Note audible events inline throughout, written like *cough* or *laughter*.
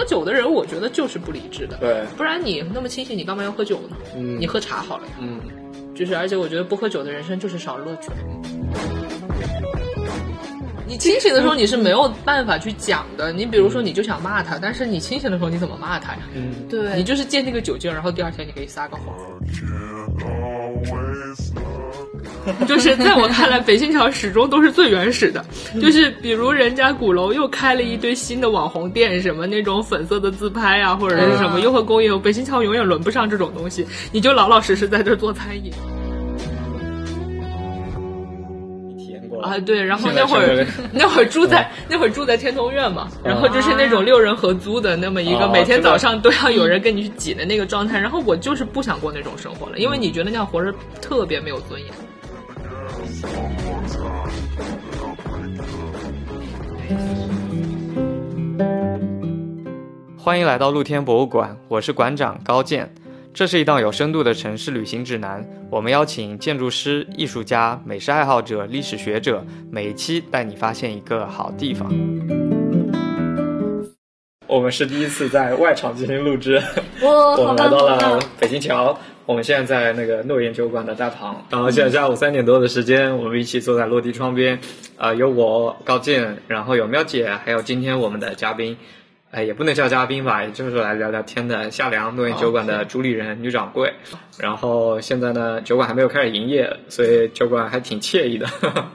喝酒的人，我觉得就是不理智的。对，不然你那么清醒，你干嘛要喝酒呢？嗯你喝茶好了呀。嗯，就是，而且我觉得不喝酒的人生就是少乐趣。你清醒的时候你是没有办法去讲的，你比如说你就想骂他，但是你清醒的时候你怎么骂他呀？嗯，对，你就是借那个酒劲儿，然后第二天你可以撒个谎。*laughs* 就是在我看来，北新桥始终都是最原始的。就是比如人家鼓楼又开了一堆新的网红店，什么那种粉色的自拍啊，或者是什么雍和宫也有，北新桥永远轮不上这种东西。你就老老实实在这做餐饮你体验过了啊，对。然后那会儿 *laughs* 那会儿住在那会儿住在天通苑嘛，然后就是那种六人合租的那么一个，哦每天早上都要有人跟你去挤的那个状态。然后我就是不想过那种生活了，因为你觉得那样活着特别没有尊严。欢迎来到露天博物馆，我是馆长高健。这是一档有深度的城市旅行指南，我们邀请建筑师、艺术家、美食爱好者、历史学者，每一期带你发现一个好地方。我们是第一次在外场进行录制，*laughs* 我们来到了！北新桥。我们现在在那个诺言酒馆的大堂，然后现在下午三点多的时间，我们一起坐在落地窗边，啊、有我高健，然后有喵姐，还有今天我们的嘉宾，哎，也不能叫嘉宾吧，也就是来聊聊天的夏良，诺言酒馆的主理人、女掌柜。然后现在呢，酒馆还没有开始营业，所以酒馆还挺惬意的。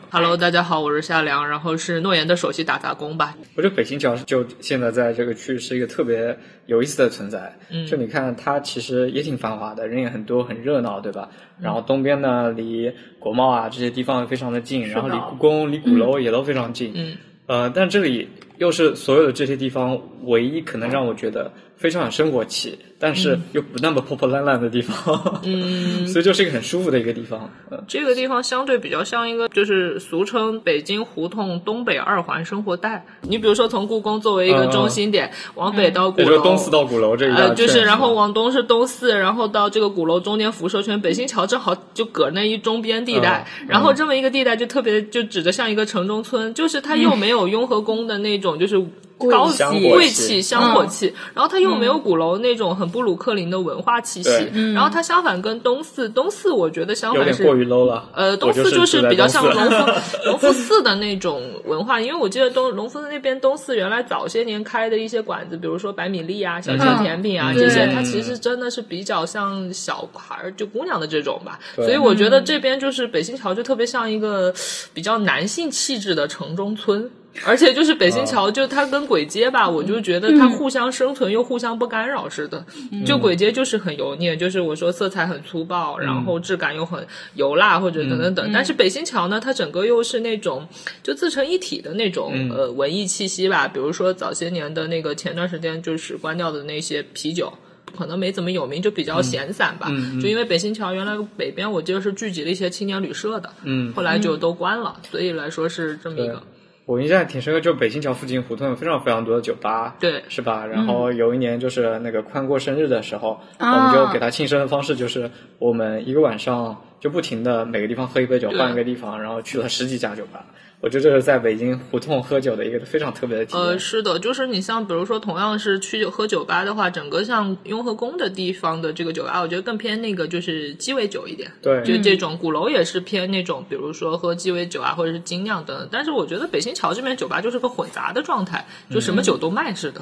Hello，大家好，我是夏良，然后是诺言的首席打杂工吧。我觉得北新桥就现在在这个区是一个特别有意思的存在。嗯就你看它其实也挺繁华的，人也很多，很热闹，对吧？然后东边呢，离国贸啊这些地方非常的近，然后离故宫、离鼓楼也都非常近。嗯，呃，但这里又是所有的这些地方唯一可能让我觉得非常有生活气，但是又不那么破破烂烂的地方。嗯，*laughs* 所以就是一个很舒服的一个地方。嗯，这个地方相对比较像一个，就是俗称北京胡同东北二环生活带。你比如说从故宫作为一个中心点，往北到鼓楼，也就是东四到鼓楼这一大呃，就是然后往东是东四，然后到这个鼓楼中间辐射圈，北新桥正好就搁那一中边地带，嗯然后这么一个地带就特别就指着像一个城中村，就是它又没有雍和宫的那种就是。高级贵气、香火气，然后它又没有鼓楼那种很布鲁克林的文化气息，然后它相反跟东四，东四我觉得相反是有点过于 low 了。呃，东我四就是比较像住在隆东四福隆福寺的那种文化，因为我记得东龙福寺那边东四原来早些年开的一些馆子，比如说白米粒啊、小甜甜品啊、嗯这些，它其实真的是比较像小孩儿就姑娘的这种吧。所以我觉得这边就是北新桥就特别像一个比较男性气质的城中村。而且就是北新桥，就它跟簋街吧，我就觉得它互相生存又互相不干扰似的。就簋街就是很油腻，就是我说色彩很粗暴，然后质感又很油辣或者等等等。但是北新桥呢，它整个又是那种就自成一体的那种、呃文艺气息吧。比如说早些年的那个前段时间就是关掉的那些啤酒。可能没怎么有名，就比较闲散吧。就因为北新桥原来北边我记得是聚集了一些青年旅社的，嗯后来就都关了，所以来说是这么一个。我印象挺深刻，就北新桥附近胡同有非常非常多的酒吧，对。是吧？然后有一年就是那个宽过生日的时候，啊。我们就给他庆生的方式就是我们一个晚上就不停的每个地方喝一杯酒，换一个地方，然后去了十几家酒吧。我觉得这是在北京胡同喝酒的一个非常特别的体验。呃，是的，就是你像比如说，同样是去喝酒吧的话，整个像雍和宫的地方的这个酒吧，我觉得更偏那个就是鸡尾酒一点。对就这种鼓楼也是偏那种，比如说喝鸡尾酒啊，或者是精酿等等。但是我觉得北新桥这边酒吧就是个混杂的状态，就什么酒都卖似的。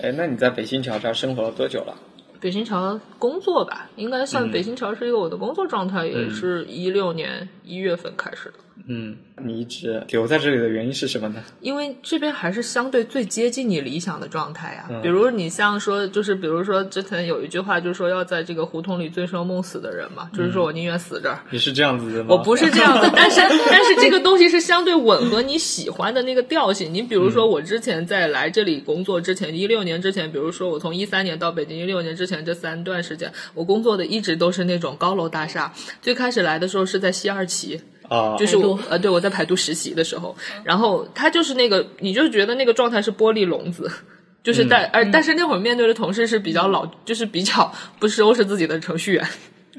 哎，那你在北新桥这儿生活了多久了？北新桥工作吧，应该算北新桥是一个我的工作状态，也是一六年一月份开始的。嗯，你一直留在这里的原因是什么呢？因为这边还是相对最接近你理想的状态呀、比如你像说，就是比如说之前有一句话，就是说要在这个胡同里醉生梦死的人嘛，就是说我宁愿死这儿。你是这样子的吗？我不是这样子，*laughs* 但是但是这个东西是相对吻合你喜欢的那个调性。你比如说，我之前在来这里工作之前，一六年之前，比如说我从一三年到北京，一六年之前这三段时间，我工作的一直都是那种高楼大厦。最开始来的时候是在西二旗，啊，就是我呃，对我在排毒实习的时候，然后他就是那个，你就觉得那个状态是玻璃笼子。就是但而但是那会儿面对的同事是比较老，就是比较不收拾自己的程序员，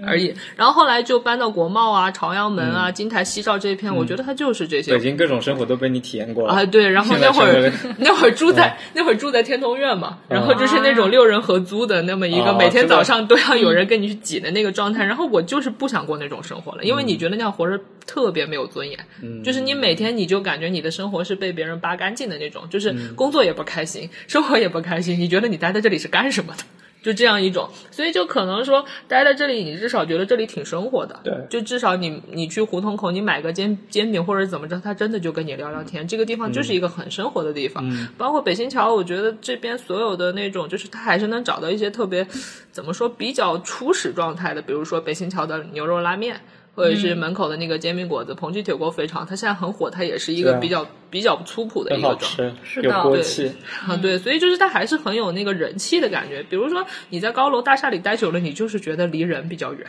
而已。然后后来就搬到国贸啊、朝阳门啊、金台、夕照这一片，我觉得它就是这些北。京各种生活都被你体验过了啊，对，然后那会儿 *laughs* 那会儿住在那会儿住在天通苑嘛，然后就是那种六人合租的那么一个，哦每天早上都要有人跟你去挤的那个状态。然后我就是不想过那种生活了，因为你觉得那样活着特别没有尊严，就是你每天你就感觉你的生活是被别人扒干净的那种，就是工作也不开心，生活也不开心，你觉得你待在这里是干什么的？就这样一种，所以就可能说待在这里，你至少觉得这里挺生活的。对就至少你你去胡同口，你买个煎煎饼或者怎么着，他真的就跟你聊聊天。这个地方就是一个很生活的地方。包括北新桥，我觉得这边所有的那种，就是他还是能找到一些特别怎么说比较初始状态的，比如说北新桥的牛肉拉面。或者是门口的那个煎饼果子，彭记铁锅肥肠，它现在很火，它也是一个比较、比较粗朴的一个状态。是的有锅对气。啊，对，所以就是它还是很有那个人气的感觉。比如说你在高楼大厦里待久了，你就是觉得离人比较远。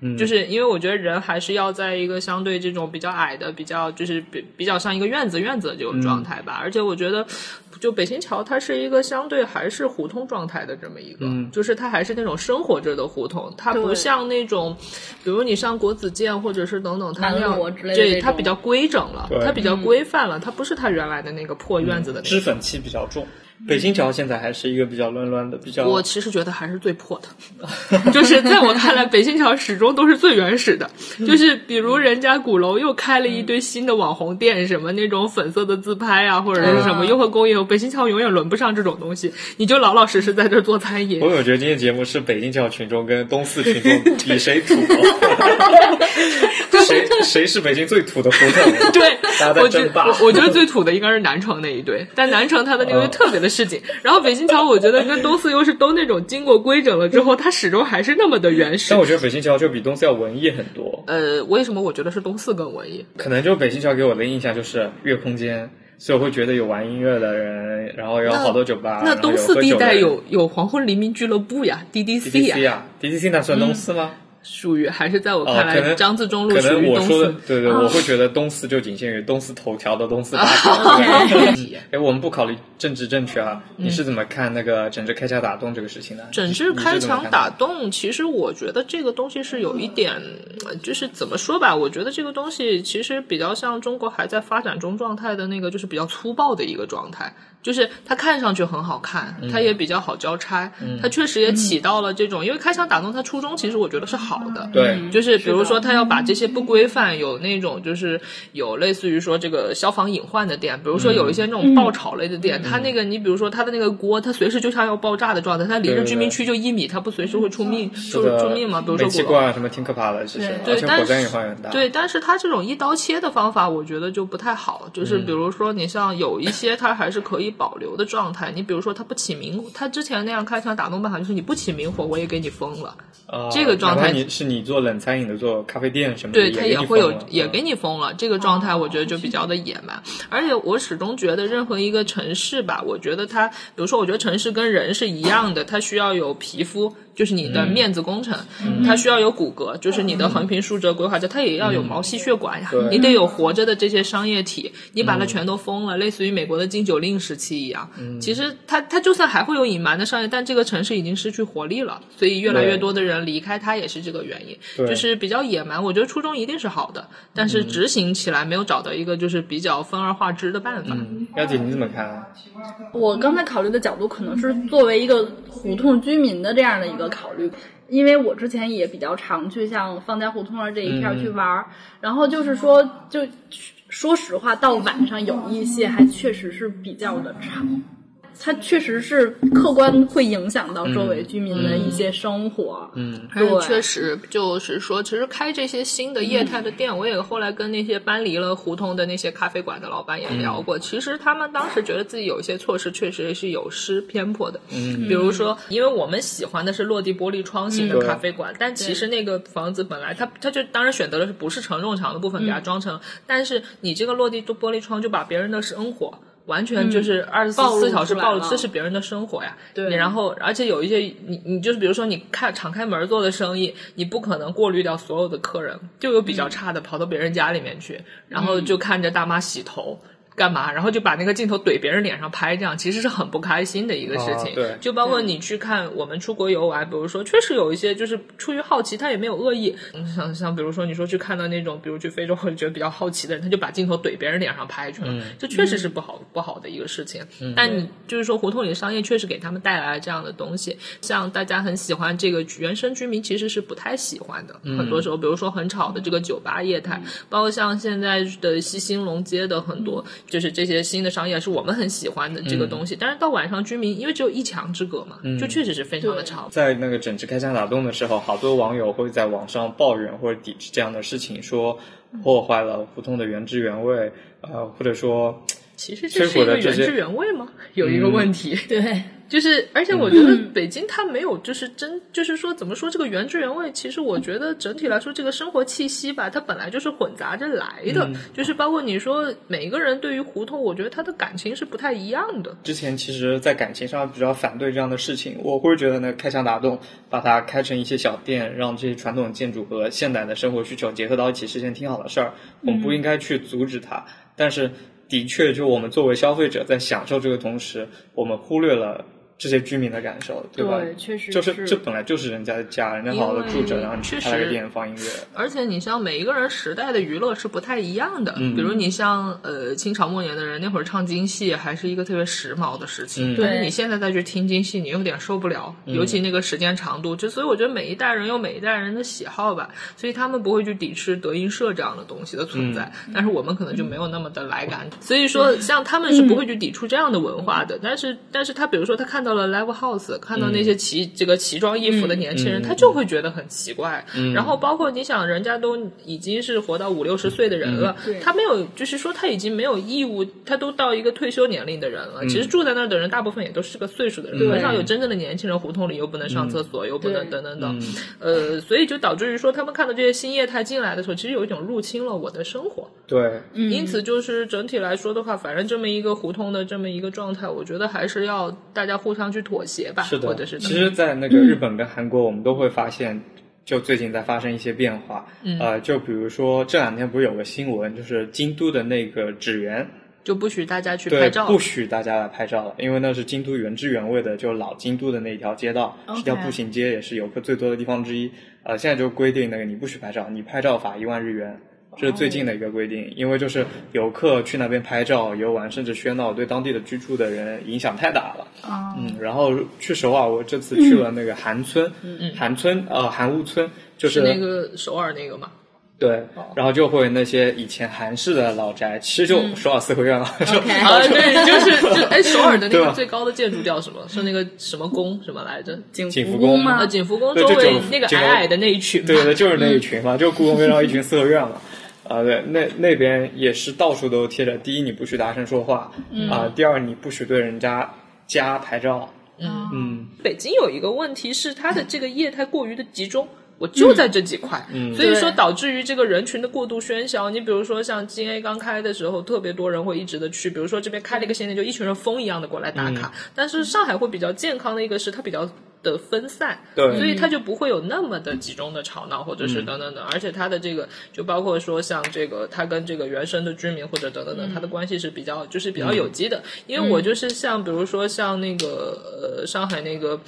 嗯。就是因为我觉得人还是要在一个相对这种比较矮的、比较就是比比较像一个院子院子的这种状态吧。而且我觉得，就北新桥它是一个相对还是胡同状态的这么一个，嗯。就是它还是那种生活着的胡同，它不像那种，比如你上国子监或者是等等，它那样对这它比较规整了，它比较规范了，它不是它原来的那个破院子的那个脂粉气比较重。北新桥现在还是一个比较乱乱的，比较我其实觉得还是最破的，就是在我看来，北新桥始终都是最原始的。就是比如人家鼓楼又开了一堆新的网红店，什么那种粉色的自拍啊，或者是什么嗯优惠公益，北新桥永远轮不上这种东西。你就老老实实在这儿做餐饮我。有觉得今天节目是北京桥群众跟东四群众比谁土，*laughs* 谁谁是北京最土的胡同？对大家，在我觉争霸我我觉得最土的应该是南城那一对，但南城它的那个嗯特别的市井。然后北新桥，我觉得跟东四又是都那种经过规整了之后，它始终还是那么的原始但。我觉得北新桥就比东四要文艺很多。呃，为什么我觉得是东四更文艺？可能就北新桥给我的印象就是乐空间，所以我会觉得有玩音乐的人，然后有好多酒吧，那东四地带有有黄昏黎明俱乐部呀，DDC 呀，啊，DDC 那算东四吗？属于还是在我哦，看来，张自忠路可属于我说的四。对对，我会觉得东四就仅限于东四头条的东四八条。对哎，我们不考虑政治正确啊，你是怎么看那个整治开枪打洞这个事情的？整治开怎么看墙打洞，其实我觉得这个东西是有一点，呃就是怎么说吧？我觉得这个东西其实比较像中国还在发展中状态的那个，就是比较粗暴的一个状态。就是它看上去很好看，嗯它也比较好交差，它确实也起到了这种，因为开枪打洞它初衷其实我觉得是好的，对，就是比如说，它要把这些不规范，有那种就是有类似于说这个消防隐患的店，比如说有一些那种爆炒类的店，它那个你比如说它的那个锅，它随时就像要爆炸的状态，它离着居民区就一米，它不随时会出命出这个出命吗？比如煤气说鼓楼。罐啊什么挺可怕的，其实，对而且但是火灾隐患很大。对，但是它这种一刀切的方法，我觉得就不太好。就是比如说，你像有一些它还是可以保留的状态，你比如说他不起明，他之前那样开枪打洞办法就是你不起明火，我也给你封了。啊这个状态你是你做冷餐饮的，做咖啡店什么的，对，他也也会有，也给给你封了。这个状态，我觉得就比较的野蛮。而且我始终觉得，任何一个城市吧，我觉得它，比如说，我觉得城市跟人是一样的，它需要有皮肤，就是你的面子工程；它需要有骨骼，就是你的横平竖折规划着；它也要有毛细血管呀，对你得有活着的这些商业体。你把它全都封了，类似于美国的禁酒令时期一样。其实它它就算还会有隐瞒的商业，但这个城市已经失去活力了，所以越来越多的人离开它也是这个原因。对就是比较野蛮。我觉得初衷一定是好的，但是执行起来没有找到一个就是比较分而化之的办法。妖姐你怎么看啊？我刚才考虑的角度可能是作为一个胡同居民的这样的一个考虑，因为我之前也比较常去像方家胡同啊这一片儿去玩儿，然后就是说，就说实话，到晚上有一些还确实是比较的吵。它确实是客观会影响到周围居民的一些生活，嗯，而且对确实就是说，其实开这些新的业态的店，我也后来跟那些搬离了胡同的那些咖啡馆的老板也聊过。其实他们当时觉得自己有一些措施确实是有失偏颇的，嗯比如说，因为我们喜欢的是落地玻璃窗型的嗯咖啡馆，但其实那个房子本来它它就当然选择的是不是承重墙的部分给它装成，但是你这个落地玻璃窗就把别人的生活。完全就是二十四小时暴露，这是别人的生活呀。对你然后而且有一些你你就是比如说你开敞开门做的生意，你不可能过滤掉所有的客人，就有比较差的跑到别人家里面去，然后就看着大妈洗头。干嘛，然后就把那个镜头怼别人脸上拍，这样其实是很不开心的一个事情。啊对就包括你去看我们出国游玩，比如说确实有一些就是出于好奇，他也没有恶意。嗯像像比如说你说去看到那种，比如去非洲或者觉得比较好奇的人，他就把镜头怼别人脸上拍去了，嗯这确实是不好、不好的一个事情。但你就是说胡同里的商业确实给他们带来了这样的东西，像大家很喜欢这个原生居民，其实是不太喜欢的。很多时候，比如说很吵的这个酒吧业态，包括像现在的西兴隆街的很多，就是这些新的商业是我们很喜欢的这个东西。但是到晚上，居民因为只有一墙之隔嘛，就确实是非常的吵。在那个整治开枪打洞的时候，好多网友会在网上抱怨或者抵制这样的事情，说破坏了胡同的原汁原味，呃，或者说其实这是一个原汁原味吗？有一个问题，对，就是，而且我觉得北京它没有，就是真，就是说怎么说这个原汁原味？其实我觉得整体来说，这个生活气息吧，它本来就是混杂着来的。就是包括你说每一个人对于胡同，我觉得他的感情是不太一样的。之前其实，在感情上比较反对这样的事情，我会觉得呢，开墙打洞，把它开成一些小店，让这些传统建筑和现代的生活需求结合到一起，是件挺好的事儿。我们不应该去阻止它，但是的确，就我们作为消费者在享受这个同时，我们忽略了。这些居民的感受，对吧？对确实就是。是这本来就是人家的家，人家好好的住着，然后你去开了个店放音乐，而且你像每一个人时代的娱乐是不太一样的，嗯。比如你像呃清朝末年的人，那会儿唱京戏还是一个特别时髦的事情，嗯。但是对。你现在再去听京戏，你有点受不了，尤其那个时间长度，就所以我觉得每一代人有每一代人的喜好吧，所以他们不会去抵制德云社这样的东西的存在，但是我们可能就没有那么的来感，所以说像他们是不会去抵触这样的文化的，但是但是他比如说他看到了 live house，看到那些奇、这个奇装异服的年轻人，嗯他就会觉得很奇怪，然后包括你想，人家都已经是活到五六十岁的人了，对他没有，就是说他已经没有义务，他都到一个退休年龄的人了。其实住在那儿的人，大部分也都是个岁数的人，对很少有真正的年轻人。胡同里又不能上厕所，又不能对。等等等，呃，所以就导致于说，他们看到这些新业态进来的时候，其实有一种入侵了我的生活。对，因此，就是整体来说的话，反正这么一个胡同的这么一个状态，我觉得还是要大家互相去妥协吧，是的，或者是其实，在那个日本跟韩国，我们都会发现，就最近在发生一些变化。嗯呃，就比如说这两天不是有个新闻，就是京都的那个纸园，就不许大家去拍，照，不许大家来拍照了，因为那是京都原汁原味的，就老京都的那一条街道，是条步行街，也是游客最多的地方之一。呃，现在就规定那个你不许拍照，你拍照罚一万日元。这是最近的一个规定，因为就是游客去那边拍照、游玩，甚至喧闹，对当地的居住的人影响太大了。啊，嗯，然后去首尔，我这次去了那个韩村，韩村呃韩屋村，就是是那个首尔那个嘛。对，然后就会那些以前韩式的老宅，其实就首尔四合院了，*laughs* 就 OK 啊，对，就是就哎，首尔的那个最高的建筑叫什么？是那个什么宫什么来着？景景福宫吗啊，？景福宫周围那个矮矮的那一群。对对，就是那一群嘛，就故宫边上一群四合院嘛。啊，对，那那边也是到处都贴着，第一你不许大声说话，啊，第二你不许对人家家拍照，嗯嗯，北京有一个问题是它的这个业态过于的集中。我就在这几块，嗯所以说导致于这个人群的过度喧嚣。你比如说像金 A 刚开的时候，特别多人会一直的去，比如说这边开了一个新店，就一群人疯一样的过来打卡。但是上海会比较健康的一个是它比较的分散，对。所以它就不会有那么的集中的吵闹，或者是等等等。而且它的这个就包括说像这个它跟这个原生的居民或者等等等，它的关系是比较就是比较有机的。因为我就是像比如说像那个呃上海那个。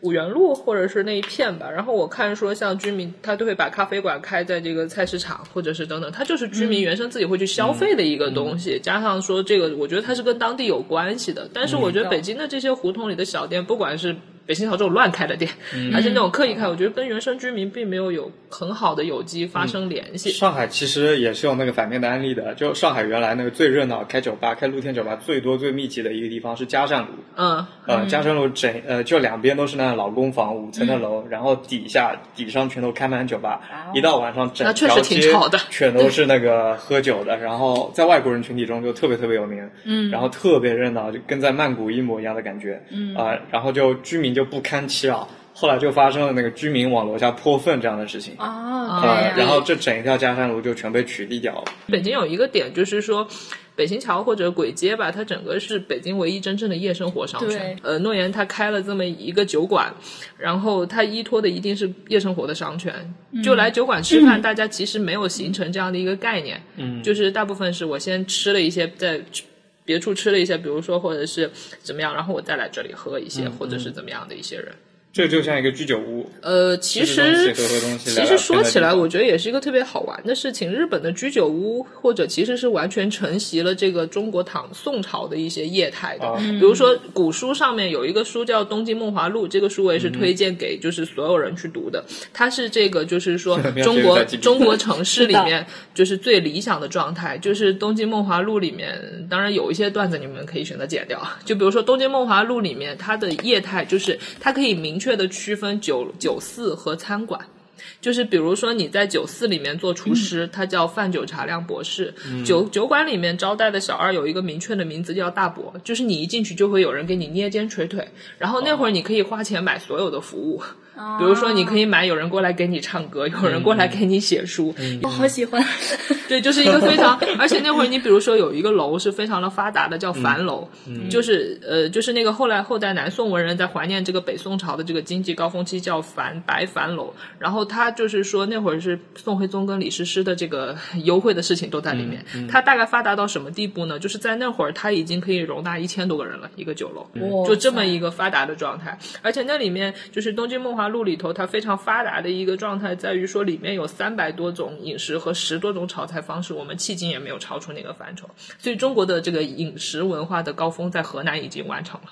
五元路或者是那一片吧，然后我看说像居民他都会把咖啡馆开在这个菜市场或者是等等，它就是居民原生自己会去消费的一个东西，加上说这个我觉得它是跟当地有关系的，但是我觉得北京的这些胡同里的小店，不管是北新桥这种乱开的店，还是那种刻意开，我觉得跟原生居民并没有有很好的有机发生联系。上海其实也是有那个反面的案例的，就上海原来那个最热闹开酒吧、开露天酒吧最多、最密集的一个地方是嘉善路，嗯，呃，嘉善路整呃就两边都是那老公房五层的楼，然后底下底上全都开满酒吧，一到晚上整那确实条街挺吵的全都是那个喝酒的，然后在外国人群体中就特别特别有名，嗯，然后特别热闹，就跟在曼谷一模一样的感觉，嗯。啊、然后就居民就不堪其扰。后来就发生了那个居民往楼下泼粪这样的事情。啊，然后这整一条嘉山路就全被取缔掉了。北京有一个点就是说。北新桥或者簋街吧，它整个是北京唯一真正的夜生活商圈。呃，诺言它开了这么一个酒馆，然后它依托的一定是夜生活的商圈。就来酒馆吃饭，大家其实没有形成这样的一个概念。嗯，就是大部分是我先吃了一些，在别处吃了一些，比如说或者是怎么样，然后我再来这里喝一些，或者是怎么样的一些人。这就像一个居酒屋，呃，其实其实说起来，我觉得也是一个特别好玩的事情。日本的居酒屋或者其实是完全承袭了这个中国唐宋朝的一些业态的。啊比如说古书上面有一个书叫《东京梦华录》，这个书我也是推荐给就是所有人去读的。它是这个就是说 *laughs* 中国中国城市里面就是最理想的状态，就是《东京梦华录》里面，当然有一些段子你们可以选择剪掉。就比如说《东京梦华录》里面，它的业态就是它可以明确的区分酒酒肆和餐馆。就是比如说你在酒肆里面做厨师，他叫饭酒茶量博士；酒酒馆里面招待的小二有一个明确的名字叫大伯，就是你一进去就会有人给你捏肩捶腿，然后那会儿你可以花钱买所有的服务。比如说，你可以买有人过来给你唱歌，有人过来给你写书，我好喜欢。对，就是一个非常，*laughs* 而且那会儿你比如说有一个楼是非常的发达的，叫樊楼，就是呃，就是那个后来后代南宋文人在怀念这个北宋朝的这个经济高峰期叫樊白樊楼，然后他就是说那会儿是宋徽宗跟李师师的这个优惠的事情都在里面，他大概发达到什么地步呢？就是在那会儿他已经可以容纳一千多个人了，一个酒楼，哇就这么一个发达的状态，而且那里面就是《东京梦华路》里头，它非常发达的一个状态在于说，里面有三百多种饮食和十多种炒菜方式，我们迄今也没有超出那个范畴。所以中国的这个饮食文化的高峰在河南已经完成了，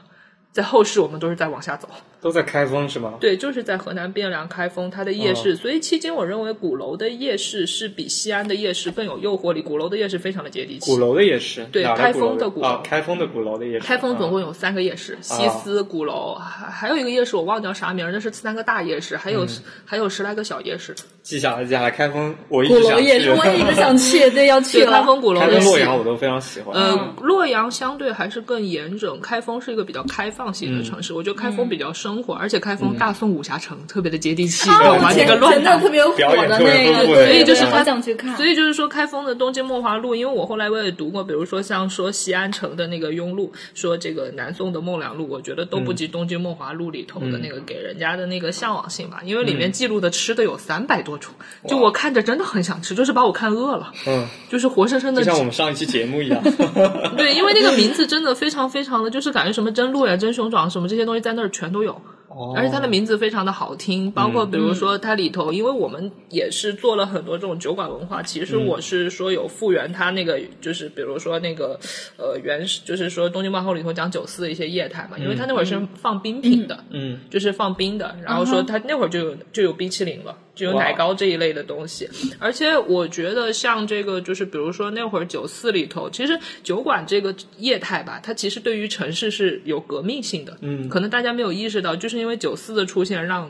在后世我们都是在往下走。都在开封是吗？对，就是在河南汴梁开封它的夜市，所以迄今我认为鼓楼的夜市是比西安的夜市更有诱惑力。鼓楼的夜市非常的接地气。鼓楼的夜市，对开封的鼓楼啊，开封的鼓楼的夜市，开封总共啊有三个夜市，西斯、鼓楼，还还有一个夜市我忘掉啥名儿，那是三个大夜市，还有、还有十来个小夜市。记下来，记下来。开封我一鼓直想去，楼夜市，我也一直想去，*laughs* 对，要去，开。封鼓楼开的戏封洛阳我都非常喜欢。呃，洛阳相对还是更严整，开封是一个比较开放型的城市。我觉得开封比较生活，而且开封大宋武侠城特别的接地气，啊，知道吗？我前那个乱打前段特别火的那个，所以就是我好想去看。所以就是说，开封的东京梦华录，因为我后来我也读过，比如说像说西安城的那个庸录，说这个南宋的孟良录，我觉得都不及东京梦华录里头的那个给人家的那个向往性吧，因为里面记录的吃的有三百多种，就我看着真的很想吃，就是把我看饿了，嗯，就是活生生的就像我们上一期节目一样。*laughs* 对，因为那个名字真的非常非常的，就是感觉什么真露呀、真熊掌什么这些东西在那儿全都有。哦。而且它的名字非常的好听，包括比如说它里头，因为我们也是做了很多这种酒馆文化，其实我是说有复原它那个，就是比如说那个呃原始，就是说东京漫后里头讲酒肆的一些业态嘛，因为它那会儿是放冰品的，嗯，就是放冰的，然后说它那会儿就有就有冰淇淋了，就有奶糕这一类的东西。而且我觉得像这个，就是比如说那会儿酒肆里头，其实酒馆这个业态吧，它其实对于城市是有革命性的。嗯，可能大家没有意识到，就是因为酒肆的出现，让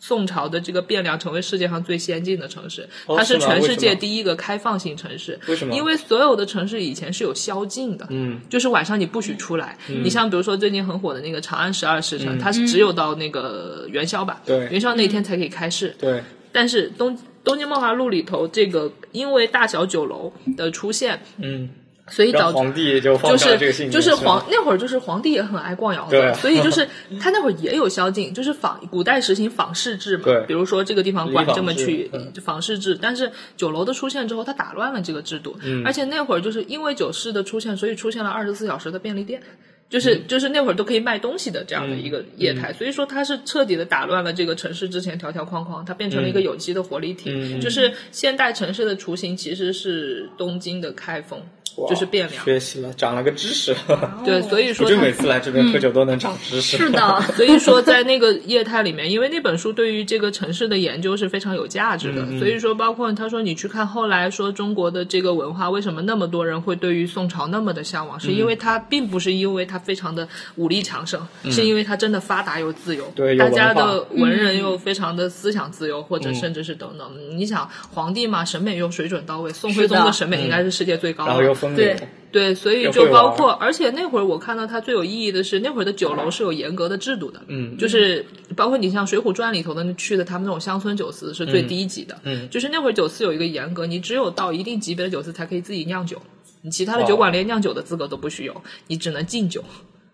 宋朝的这个汴梁成为世界上最先进的城市，哦它是全世界第一个开放性城市。为什么因为所有的城市以前是有宵禁的。嗯，就是晚上你不许出来。你像比如说最近很火的那个长安十二时辰，它是只有到那个元宵吧？对元宵那天才可以开市。对，但是东东京梦华录里头，这个因为大小酒楼的出现，嗯，所以导致。皇帝就就是就是皇那会儿就是皇帝也很爱逛窑对。子，所以就是 *laughs* 他那会儿也有宵禁，就是仿古代实行仿市制嘛对，比如说这个地方管这么去仿市制，但是酒楼的出现之后，它打乱了这个制度，嗯。而且那会儿就是因为酒市的出现，所以出现了二十四小时的便利店。就是嗯。就是那会儿都可以卖东西的这样的一个业态，所以说它是彻底的打乱了这个城市之前条条框框，它变成了一个有机的活力体。嗯。就是现代城市的雏形其实是东京的开封，哇就是汴梁。学习了，长了个知识。*laughs* 对，所以说它就每次来这边喝酒都能长知识。是的，*laughs* 所以说，在那个业态里面，因为那本书对于这个城市的研究是非常有价值的，所以说，包括他说你去看后来说中国的这个文化，为什么那么多人会对于宋朝那么的向往，是因为它并不是因为它非常的武力强盛，是因为它真的发达又自由，对大家的文人又非常的思想自由，或者甚至是等等。你想皇帝嘛，审美又水准到位，宋徽宗的的。审美应该是世界最高的，然后又分风对流。对，所以就包括，而且那会儿我看到它最有意义的是，那会儿的酒楼是有严格的制度的，嗯就是包括你像《水浒传》里头的去的他们那种乡村酒肆是最低级的，嗯就是那会儿酒肆有一个严格，你只有到一定级别的酒肆才可以自己酿酒，你其他的酒馆连酿酒的资格都不许有，你只能敬酒，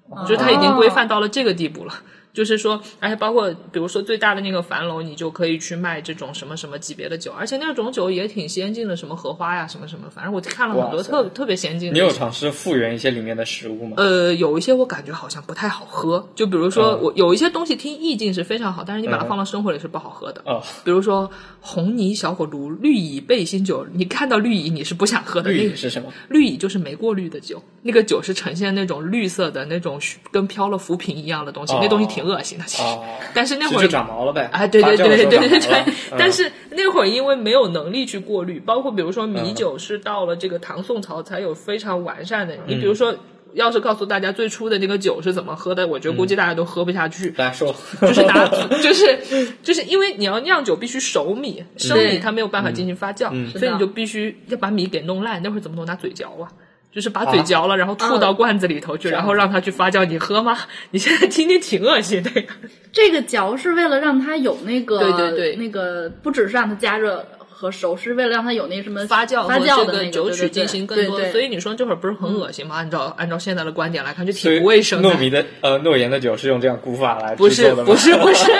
哦就是它已经规范到了这个地步了。就是说，而且包括比如说最大的那个樊楼，你就可以去卖这种什么什么级别的酒，而且那种酒也挺先进的，什么荷花呀，什么什么，反正我看了很多特特别先进的。你有尝试复原一些里面的食物吗？呃，有一些我感觉好像不太好喝，就比如说嗯我有一些东西听意境是非常好，但是你把它嗯放到生活里是不好喝的。哦，比如说红泥小火炉、绿蚁背心酒，你看到绿蚁你是不想喝的。绿那个蚁是什么？绿蚁就是没过滤的酒，那个酒是呈现那种绿色的那种跟飘了浮萍一样的东西，哦那东西挺恶心的。其实，哦，*laughs* 但是那会儿就长毛了呗。啊，对对对对对对但是那会儿因为没有能力去过滤，包括比如说米嗯酒是到了这个唐宋朝才有非常完善的。嗯你比如说，要是告诉大家最初的那个酒是怎么喝的，我觉得估计大家都喝不下去。大家说，就是拿，*laughs* 就是就是因为你要酿酒必须熟米，生米它没有办法进行发酵，嗯所以你就必须要把米给弄烂。那会儿怎么弄？拿嘴嚼啊。就是把嘴嚼了，然后吐到罐子里头去，然后让它去发酵。你喝吗？*laughs* 你现在听听挺恶心的呀。这个嚼是为了让它有那个对对对那个不只是让它加热和熟，是为了让它有那什么发酵发酵的那个酒曲进行更多的，对对所以你说这会儿不是很恶心吗？按照按照现在的观点来看，就挺不卫生的。糯米的呃诺言的酒是用这样古法来不是制作的吗？不是不是，*laughs*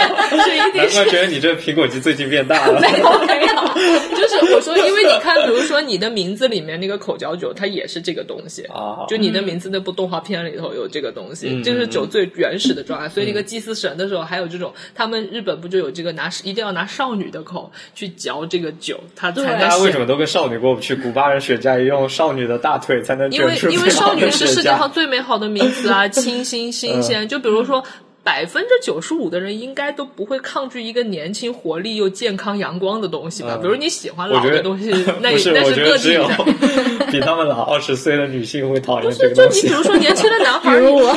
是一定难是怪觉得你这苹果肌最近变大了。*laughs* 没有没有，就是我说，因为你看，比如说你的名字里面那个口嚼酒，它也是这个东西。啊，就你的名字那部动画片里头有这个东西，嗯这是酒最原始的状态。所以那个祭祀神的时候，还有这种，他们日本不就有这个拿一定要拿少女的口去嚼这个酒，它才能大家为什么都跟少女过不去？古巴人雪茄也用少女的大腿才能因为卷出因为少女是世界上最美好的名词啊，清新新鲜。就比如说。百分之九十五的人应该都不会抗拒一个年轻、活力又健康、阳光的东西吧？嗯比如你喜欢老的东西，*laughs* 那那是，那我觉各地得只有的。*laughs* 比他们老二十岁的女性会讨厌这个就东西。你比如说年轻的男孩儿，*laughs* 比如我，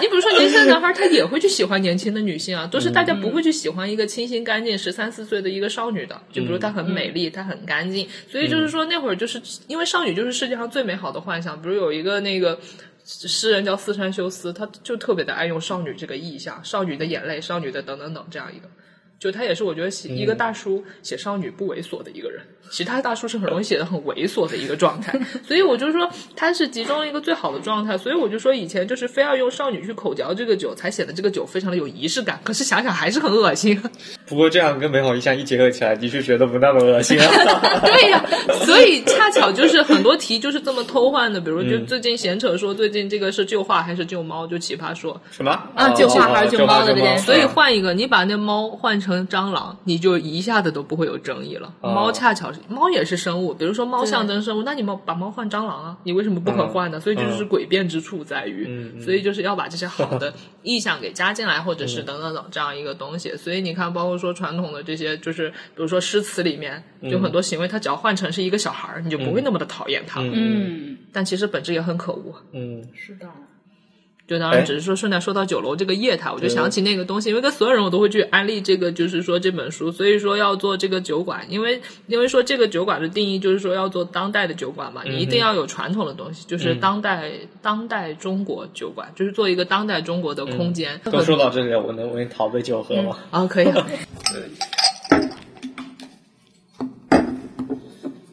你比如说年轻的男孩儿，他也会去喜欢年轻的女性啊，都是大嗯家不会去喜欢一个清新干净十三四岁的一个少女的，就比如她很美嗯丽，她很干净，所以就是说那会儿就是因为少女就是世界上最美好的幻想，比如有一个那个。诗人叫四川修斯，他就特别的爱用少女这个意象，少女的眼泪，少女的等等等这样一个，就他也是我觉得写一个大叔写少女不猥琐的一个人，其他大叔是很容易写的很猥琐的一个状态，*laughs* 所以我就说他是集中了一个最好的状态，所以我就说以前就是非要用少女去口嚼这个酒，才显得这个酒非常的有仪式感，可是想想还是很恶心。不过这样跟美好意象一结合起来，的确觉得不那么恶心。啊。*laughs* 对呀、所以恰巧就是很多题就是这么偷换的，比如就嗯。最近闲扯说最近这个是旧话还是旧猫，就奇葩说，什么？啊哦旧话还是旧旧猫的这件事。所以嗯换一个，你把那猫换成蟑螂，你就一下子都不会有争议了。哦。猫恰巧是猫也是生物，比如说猫象征生物，那你猫把猫换蟑螂啊，你为什么不可换呢？所以这就是诡辩之处在于，所以就是要把这些好的 *laughs* 意象给加进来，或者是等等等这样一个东西。所以你看，包括说传统的这些，就是比如说诗词里面，就很多行为，它只要换成是一个小孩儿，你就不会那么的讨厌他嗯，但其实本质也很可恶。嗯，是的，就当然哎只是说顺带说到酒楼这个业态，我就想起那个东西，因为跟所有人我都会去安利这个，就是说这本书，所以说要做这个酒馆，因为因为说这个酒馆的定义就是说要做当代的酒馆嘛，你一定要有传统的东西，就是当代当代中国酒馆，就是做一个当代中国的空间。都说到这里了，我能为你讨杯酒喝吗？啊，可以啊，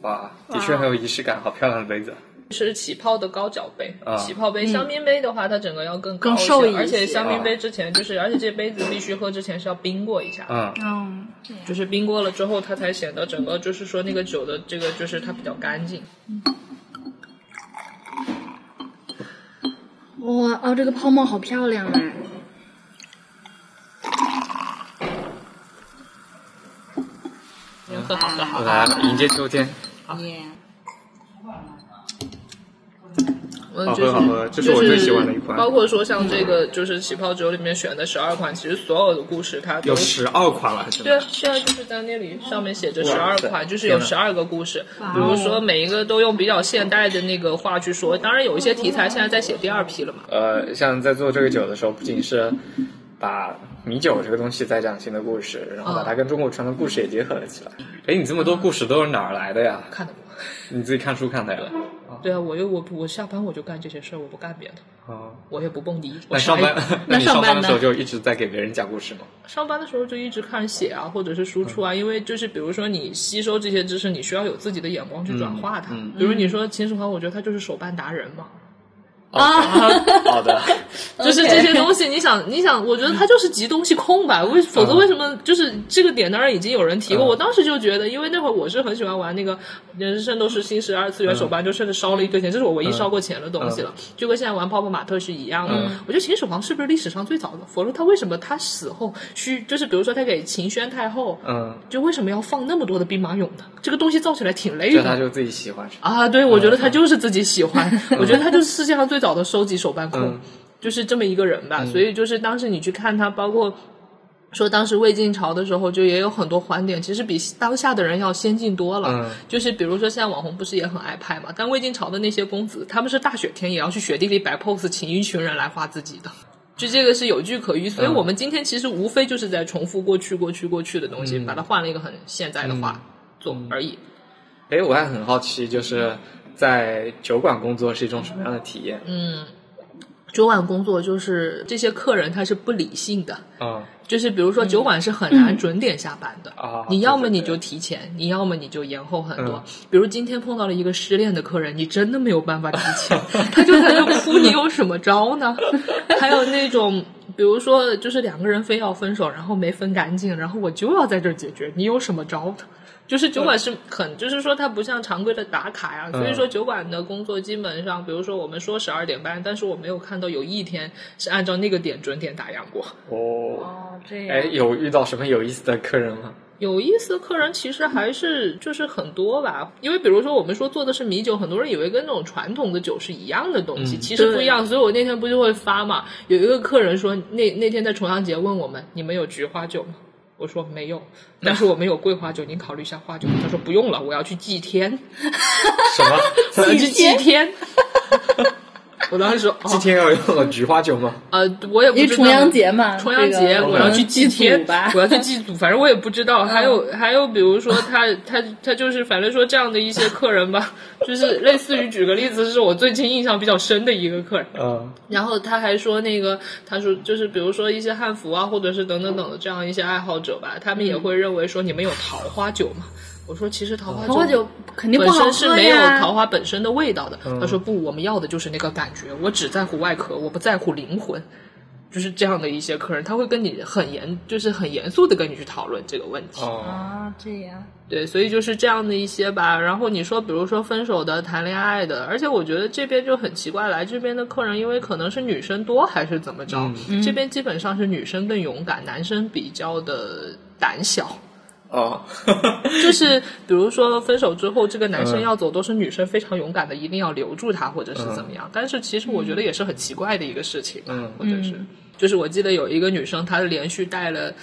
*laughs* 哇，的确很有仪式感，好漂亮的杯子。是起泡的高脚杯，啊起泡杯。香槟杯的话，它整个要更高一些更瘦一些而且香槟杯之前就是，而且这杯子必须喝之前是要冰过一下。嗯，嗯，就是冰过了之后，它才显得整个就是说那个酒的这个就是它比较干净。哇哦，这个泡沫好漂亮啊！你喝好喝好。来迎接秋天，耶，嗯，好就是喝好喝，这是我最喜欢的一款。包括说像这个就是起泡酒里面选的十二款，其实所有的故事它都有十二款了，对啊，对啊，就是在那里上面写着十二款，就是有十二个故事。比如说每一个都用比较现代的那个话去说，当然有一些题材现在在写第二批了嘛。呃，像在做这个酒的时候，不仅是把米酒这个东西在讲新的故事，然后把它跟中国传统故事也结合了起来。哎，你这么多故事都是哪儿来的呀？看的，你自己看书看的呀？啊，对啊，我又我我下班我就干这些事儿，我不干别的，啊，我也不蹦迪。我那上班，*laughs* 那上班的时候就一直在给别人讲故事吗？上班的时候就一直看写啊，或者是输出啊，因为就是比如说你吸收这些知识，你需要有自己的眼光去转化它。嗯比如你说秦始皇，我觉得他就是手办达人嘛，啊，好的，*laughs* 就是这些东西，你想，你想，我觉得他就是集东西空吧。为否则为什么就是这个点？当然已经有人提过，嗯我当时就觉得，因为那会儿我是很喜欢玩那个《人生都是新十二次元手办》，就甚至烧了一堆钱，这是我唯一烧过钱的东西了，就跟现在玩泡泡玛特是一样的。我觉得秦始皇是不是历史上最早的？否则他为什么他死后需就是比如说他给秦宣太后，嗯，就为什么要放那么多的兵马俑呢？这个东西造起来挺累的。这他就自己喜欢。啊，对，我觉得他就是自己喜欢，*laughs* 我觉得他就是世界上最早的收集手办控，嗯就是这么一个人吧。所以就是当时你去看他，包括说当时魏晋朝的时候，就也有很多环点，其实比当下的人要先进多了。嗯就是比如说现在网红不是也很爱拍嘛，但魏晋朝的那些公子，他们是大雪天也要去雪地里摆 pose，请一群人来画自己的。就这个是有据可依，所以嗯我们今天其实无非就是在重复过去、过去、过去的东嗯西，把它换了一个很现在的话做而已。哎，我还很好奇，就是在酒馆工作是一种什么样的体验？嗯，酒馆工作就是这些客人他是不理性的，嗯就是比如说酒馆是很难准点下班的，啊，你要么你就提前，你要么你就延后很多。嗯比如今天碰到了一个失恋的客人，你真的没有办法提前，*laughs* 他就在那哭，你有什么招呢？*laughs* 还有那种。比如说，就是两个人非要分手，然后没分干净，然后我就要在这儿解决，你有什么招呢？就是酒馆是很，就是说它不像常规的打卡呀，所以说酒馆的工作基本上，比如说我们说十二点半，但是我没有看到有一天是按照那个点准点打烊过。哦，哦，这哎，样，有遇到什么有意思的客人吗？有意思的客人其实还是就是很多吧，因为比如说我们说做的是米酒，很多人以为跟那种传统的酒是一样的东西，嗯其实不一样。所以我那天不就会发嘛，有一个客人说那那天在重阳节问我们，你们有菊花酒吗？我说没有，*laughs* 但是我们有桂花酒，您考虑一下花酒。他说不用了，我要去祭天，什么？*laughs* 我要去祭天。*laughs* *laughs* 我当时说，*laughs* 哦今天要用菊花酒吗？呃，我也不知道重阳节嘛，重阳节我要去祭天 *laughs* 我要去祭祖，反正我也不知道。还有还有，比如说他他他就是反正说这样的一些客人吧，就是类似于举个例子，是我最近印象比较深的一个客人。嗯然后他还说那个，他说就是比如说一些汉服啊，或者是等等等的这样一些爱好者吧，他们也会认为说你们有桃花酒嘛。我说其实桃花桃花酒肯定不本好喝身是没有桃花本身的味道的。他说不，我们要的就是那个感觉，我只在乎外壳，我不在乎灵魂。就是这样的一些客人，他会跟你很严，就是很严肃的跟你去讨论这个问题。哦，啊，这样，对，所以就是这样的一些吧。然后你说，比如说分手的、谈恋爱的，而且我觉得这边就很奇怪，来这边的客人，因为可能是女生多还是怎么着，这边基本上是女生更勇敢，男生比较的胆小。哦，*laughs* 就是比如说分手之后，这个男生嗯。要走，都是女生非常勇敢的，一定要留住他，或者是怎么样。但是其实我觉得也是很奇怪的一个事情，吧或者是就是我记得有一个女生，她连续带了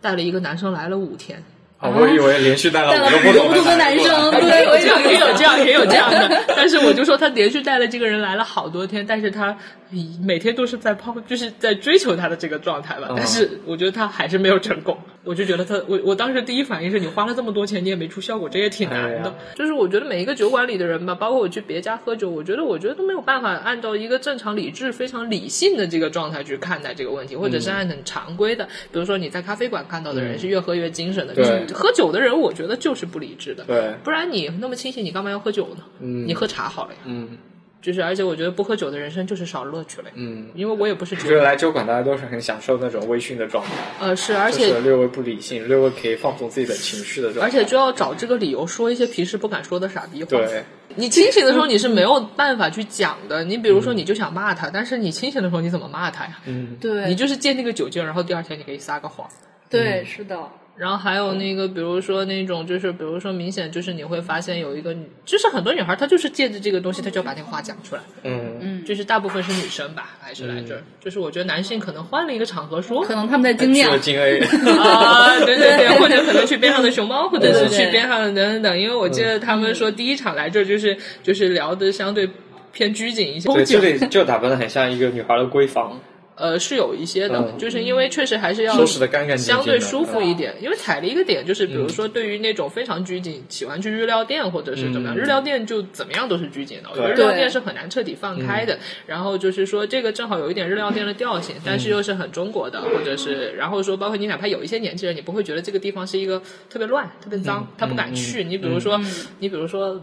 带了一个男生来了五天。哦我以为连续带了带了五个不同的男生，*laughs* 对，也有我这样，也有这样，也有这样的。*laughs* 但是我就说，他连续带了这个人来了好多天，但是他咦每天都是在抛，就是在追求他的这个状态吧。嗯但是我觉得他还是没有成功。我就觉得他，我我当时第一反应是你花了这么多钱，你也没出效果，这也挺难的。哎就是我觉得每一个酒馆里的人吧，包括我去别家喝酒，我觉得我觉得都没有办法按照一个正常、理智、非常理性的这个状态去看待这个问题，或者是按很常规的，比如说你在咖啡馆看到的人是越喝越精神的，对就是喝酒的人，我觉得就是不理智的。对，不然你那么清醒，你干嘛要喝酒呢？嗯你喝茶好了呀。嗯就是，而且我觉得不喝酒的人生就是少乐趣了。嗯，因为我也不是我觉得，来酒馆大家都是很享受那种微醺的状态，呃，是，而就且是略微不理性，略微可以放松自己的情绪的状态。而且就要找这个理由说一些平时不敢说的傻逼话。对，你清醒的时候你是没有办法去讲的。你比如说，你就想骂他，但是你清醒的时候你怎么骂他呀？嗯对，你就是借那个酒劲儿，然后第二天你可以撒个谎。对，是的，然后还有那个，比如说那种，就是比如说明显就是你会发现有一个女，就是很多女孩她就是借着这个东西，她就要把那个话讲出来。嗯嗯就是大部分是女生吧，还是来这儿。就是我觉得男性可能换了一个场合说可能他们在精酿去了，京 A，*laughs* 啊，对对对，或者可能去边上的熊猫，或者是去边上的等等等。因为我记得他们说第一场来这儿就是就是聊的相对偏拘谨一些。对，这里就打扮的很像一个女孩的闺房。呃，是有一些的，嗯就是因为确实还是要收拾得干干净净相对舒服一点。因为踩了一个点，就是比如说对于那种非常拘谨，喜欢去日料店或者是怎么样，嗯日料店就怎么样都是拘谨的。我觉得日料店是很难彻底放开的。然后就是说，这个正好有一点日料店的调性，但是又是很中国的，或者是然后说，包括你哪怕有一些年轻人，你不会觉得这个地方是一个特别乱、特别脏，他不敢去。你比如说，你比如说。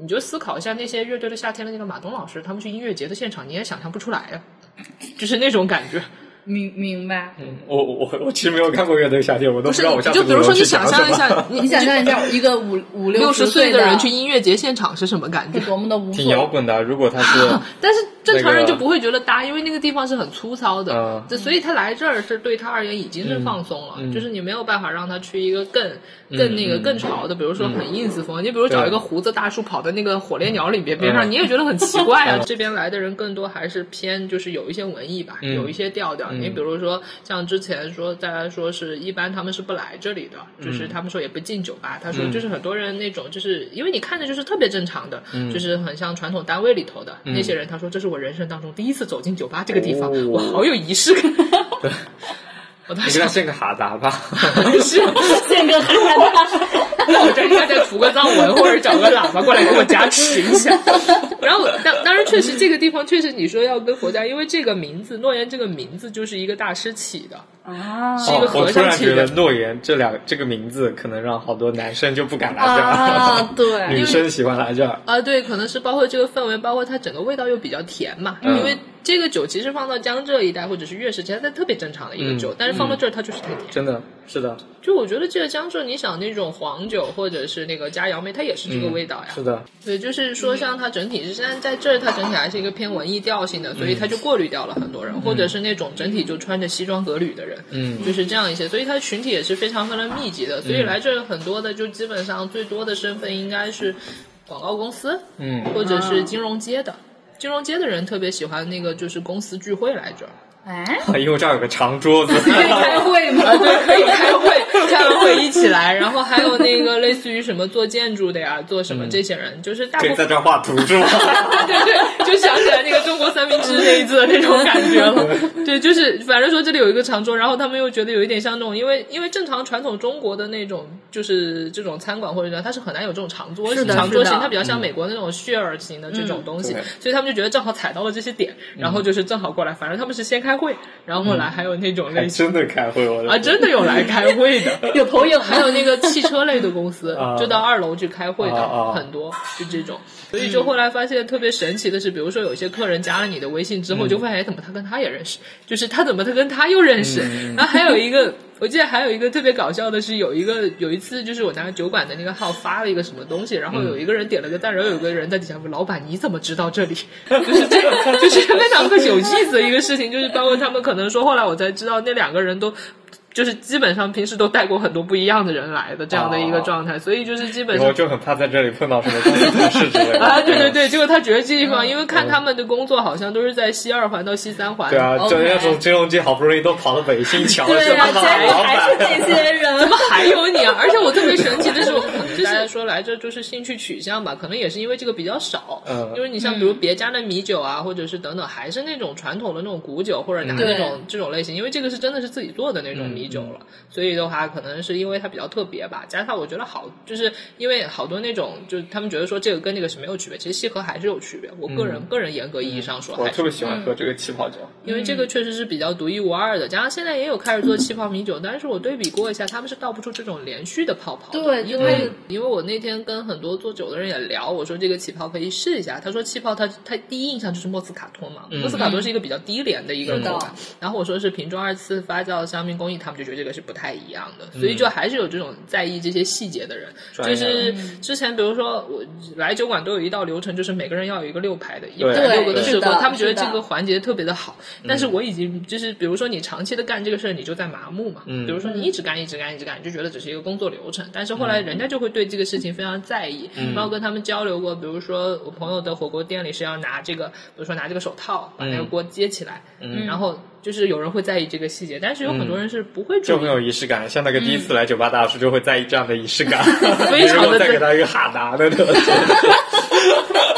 你就思考一下那些乐队的夏天的那个马东老师，他们去音乐节的现场，你也想象不出来呀、就是那种感觉。明明白。我我我其实没有看过乐队夏天，我都不是知道我下次就比如说，*laughs* 你想象一下，你你想象一下，一个五五六十十岁的的人去音乐节现场是什么感觉是？*laughs* 多么的无挺摇所。滚的。如果他是但是正常人那个就不会觉得搭，因为那个地方是很粗糙的所以他来这儿是对他而言已经是放松了，嗯就是你没有办法让他去一个更更那个嗯更潮的，比如说很 ins 风，你比如找一个胡子大叔跑到那个火烈鸟里边边上，嗯你也觉得很奇怪啊嗯。这边来的人更多还是偏就是有一些文艺吧，嗯有一些调调。你比如说像之前说大家说是一般他们是不来这里的，就是他们说也不进酒吧，他说就是很多人那种就是因为你看着就是特别正常的，就是很像传统单位里头的那些人，他说这是我人生当中第一次走进酒吧这个地方，哦。我好有仪式感。*laughs* 我当时你给他献个哈达吧，*laughs* 是，宪哥哈哈那我这应该再涂个藏文，或者找个喇叭过来给我加持一下。*laughs* 然后当当然确实这个地方确实你说要跟佛家，因为这个名字诺言这个名字就是一个大师起的，啊是一个和尚起突然觉得的。诺言这两这个名字可能让好多男生就不敢来这儿，啊，对，女生喜欢来这儿。啊，对，可能是包括这个氛围，包括它整个味道又比较甜嘛。嗯因为这个酒其实放到江浙一带或者是粤式，其实它特别正常的一个酒，嗯但是放到这儿它就是太甜。真的是的，就我觉得这个江浙，你想那种黄酒或者是那个加杨梅，它也是这个味道呀。是的，对，就是说，像它整体是，现在在这儿，它整体还是一个偏文艺调性的，所以它就过滤掉了很多人，或者是那种整体就穿着西装革履的人，嗯。就是这样一些，所以它群体也是非常非常密集的，所以来这儿很多的就基本上最多的身份应该是广告公司，嗯。或者是金融街的。金融街的人特别喜欢那个，就是公司聚会来着，哎，因为这儿有个长桌子，可以开会吗？啊，对，可以开会，*laughs* 开完会一起来，然后还有那个类似于什么做建筑的呀，做什么这些人，就是大部分可以在这儿画图是吗？*laughs* 对对，就想起来那个中国三明治那一次的那种感觉了。*laughs* 对，就是反正说这里有一个长桌，然后他们又觉得有一点像那种，因为因为正常传统中国的那种就是这种餐馆或者什么，它是很难有这种长桌型，是的长桌型它比较像美国那种 share 型的这种东西，对所以他们就觉得正好踩到了这些点，然后就是正好过来，反正他们是先开会，然后后来还有那种还 *laughs* 类型。真的开会，我的啊，真的有来开会的，*laughs* 有投影还有那个汽车类的公司 *laughs* 啊，就到二楼去开会的很多，就这种。所以就后来发现特别神奇的是，比如说有些客人加了你的微信之后，就发现哎，怎么他跟他也认识？就是他怎么他跟他又认识？然后还有一个。我记得还有一个特别搞笑的是，有一个有一次就是我拿酒馆的那个号发了一个什么东西，然后有一个人点了个赞，然后有个人在底下问：“老板你怎么知道这里？” *laughs* 就是这个，就是非常个有意思的一个事情，就是包括他们可能说，后来我才知道那两个人都。就是基本上平时都带过很多不一样的人来的这样的一个状态，所以就是基本上我就很怕在这里碰到什么公司同事之类的。*laughs* 啊，对对对，*laughs* 结果他觉得这地方，因为看他们的工作好像都是在西二环到西三环，对啊就人家从金融街好不容易都跑到北新桥，对呀、碰到结果还是板。这些人。怎么还有你啊？而且我特别神奇的是，我可能 *laughs* 大家说来这就是兴趣取向吧，可能也是因为这个比较少。嗯因为你像比如别家的米酒啊，或者是等等，还是那种传统的那种古酒，或者拿嗯那种这种类型，因为这个是真的是自己做的那种米酒了，所以的话，可能是因为它比较特别吧。加上我觉得好，就是因为好多那种，就是他们觉得说这个跟那个是没有区别，其实西河还是有区别。我个人、个人严格意义上说，还是我特别喜欢喝这个气泡酒，因为这个确实是比较独一无二的，加上现在也有开始做气泡米酒，但是我对比过一下，他们是倒不出这种连续的泡泡的。对因为因为我那天跟很多做酒的人也聊，我说这个气泡可以试一下，他说气泡它它第一印象就是莫斯卡托嘛，莫斯卡托是一个比较低廉的一个口感，然后我说是瓶装二次发酵香槟工艺，他们就觉得这个是不太一样的，所以就还是有这种在意这些细节的人，就是之前比如说我来酒馆都有一道流程，就是每个人要有一个六排的，一对排六个的是侍奉，的他们觉得这个环节特别的好，嗯。但是我已经就是比如说你长期的干这个事儿，你就在麻木嘛，嗯。比如说你一直干一直干一直干，你就觉得只是一个工作流程，但是后来人家就会对这个事情非常在意，嗯。然后跟他们交流过，比如说我朋友的火锅店里是要拿这个，比如说拿这个手套把那个锅接起来，嗯。然后就是有人会在意这个细节，但是有很多人是不会注意就很。有仪式感，像那个第一次来酒吧大叔就会在意这样的仪式感，*laughs* 非常地如果再给他一个哈达的特 *laughs* 色，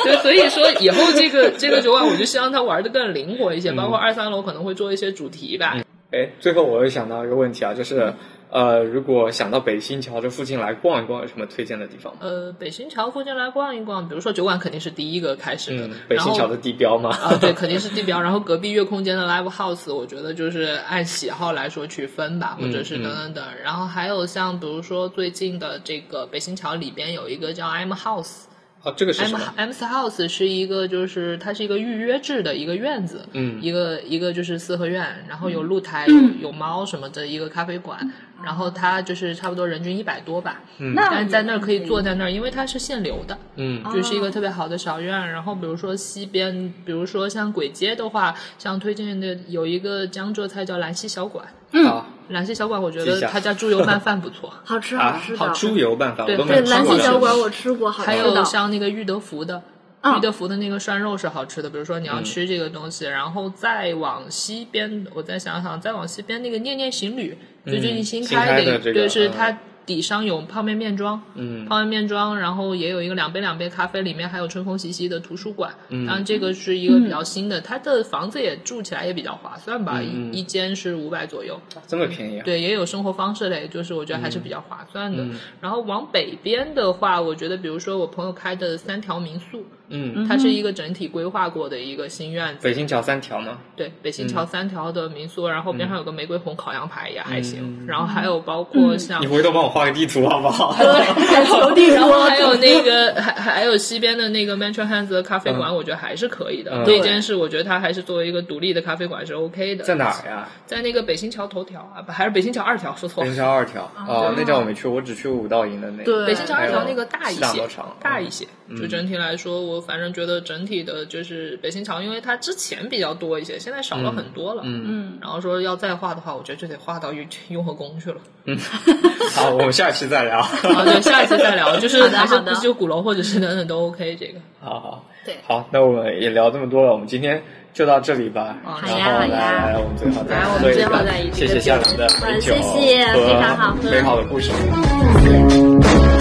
对，所以说以后这个这个酒馆，我就希望他玩的更灵活一些，包括二三楼可能会做一些主题吧。哎，最后我又想到一个问题啊，就是呃，如果想到北新桥这附近来逛一逛，有什么推荐的地方吗？呃，北新桥附近来逛一逛，比如说酒馆肯定是第一个开始的，嗯，北新桥的地标嘛，啊，对，*laughs* 肯定是地标。然后隔壁月空间的 live house，我觉得就是按喜好来说去分吧，或者是等等等。然后还有像比如说最近的这个北新桥里边有一个叫 M House。啊，这个是什 M 么？M House 是一个，就是它是一个预约制的一个院子，嗯一个一个就是四合院，然后有露台，有有猫什么的一个咖啡馆，然后它就是差不多人均一百多吧，那但是在那儿可以坐在那儿，因为它是限流的，嗯就是一个特别好的小院。然后比如说西边，比如说像簋街的话，像推荐的有一个江浙菜叫兰溪小馆，嗯兰溪小馆我觉得他家猪油拌饭不错。好吃好吃，的。好猪油拌饭对都没有吃对兰。溪小馆我吃过，好还吃的有。像那个裕德福的。嗯裕德福的那个涮肉是好吃的，比如说你要吃这个东西，然后再往西边，我再想想，再往西边那个念念行旅，就最近新新开的，的这个对，是嗯它底上有泡面面庄，嗯泡面面庄，然后也有一个两杯两杯咖啡，里面还有春风习习的图书馆。嗯当然这个是一个比较新的，它的房子也住起来也比较划算吧，嗯一一间是五百左右。这么便宜啊？对，也有生活方式类，就是我觉得还是比较划算的。嗯然后往北边的话，我觉得比如说我朋友开的三条民宿，嗯，它是一个整体规划过的一个新院子。北新桥三条吗？对，北新桥三条的民宿，然后边上有个玫瑰红烤羊排也还行。嗯然后还有包括像你回头帮我画个地图好不好？然后还有那个，还还有西边的那个 Metro Hands 的咖啡馆，嗯我觉得还是可以的。嗯那间是我觉得它还是作为一个独立的咖啡馆是 OK 的。在哪儿呀？在那个北新桥头条啊，不还是北新桥二条，说错了北新。桥二条。哦，那家我没去，我只去过五道营的那个。对北新桥二条那个大一些大一些。就整体来说，我反正觉得整体的就是北新桥，因为它之前比较多一些，现在少了很多了。嗯嗯，然后说要再画的话，我觉得就得画到雍雍和宫去了。嗯 *laughs* 好，我们下期再聊。*laughs* 啊，对，下一期再聊，就是好的好的还是不就鼓楼或者是等等都 OK 这个。好好，对好，那我们也聊这么多了，我们今天就到这里吧。好然呀好后呀来，来，我们最后再来我们喝一个最后再一个谢谢夏良的好美酒谢谢非常好喝美好的故事。谢谢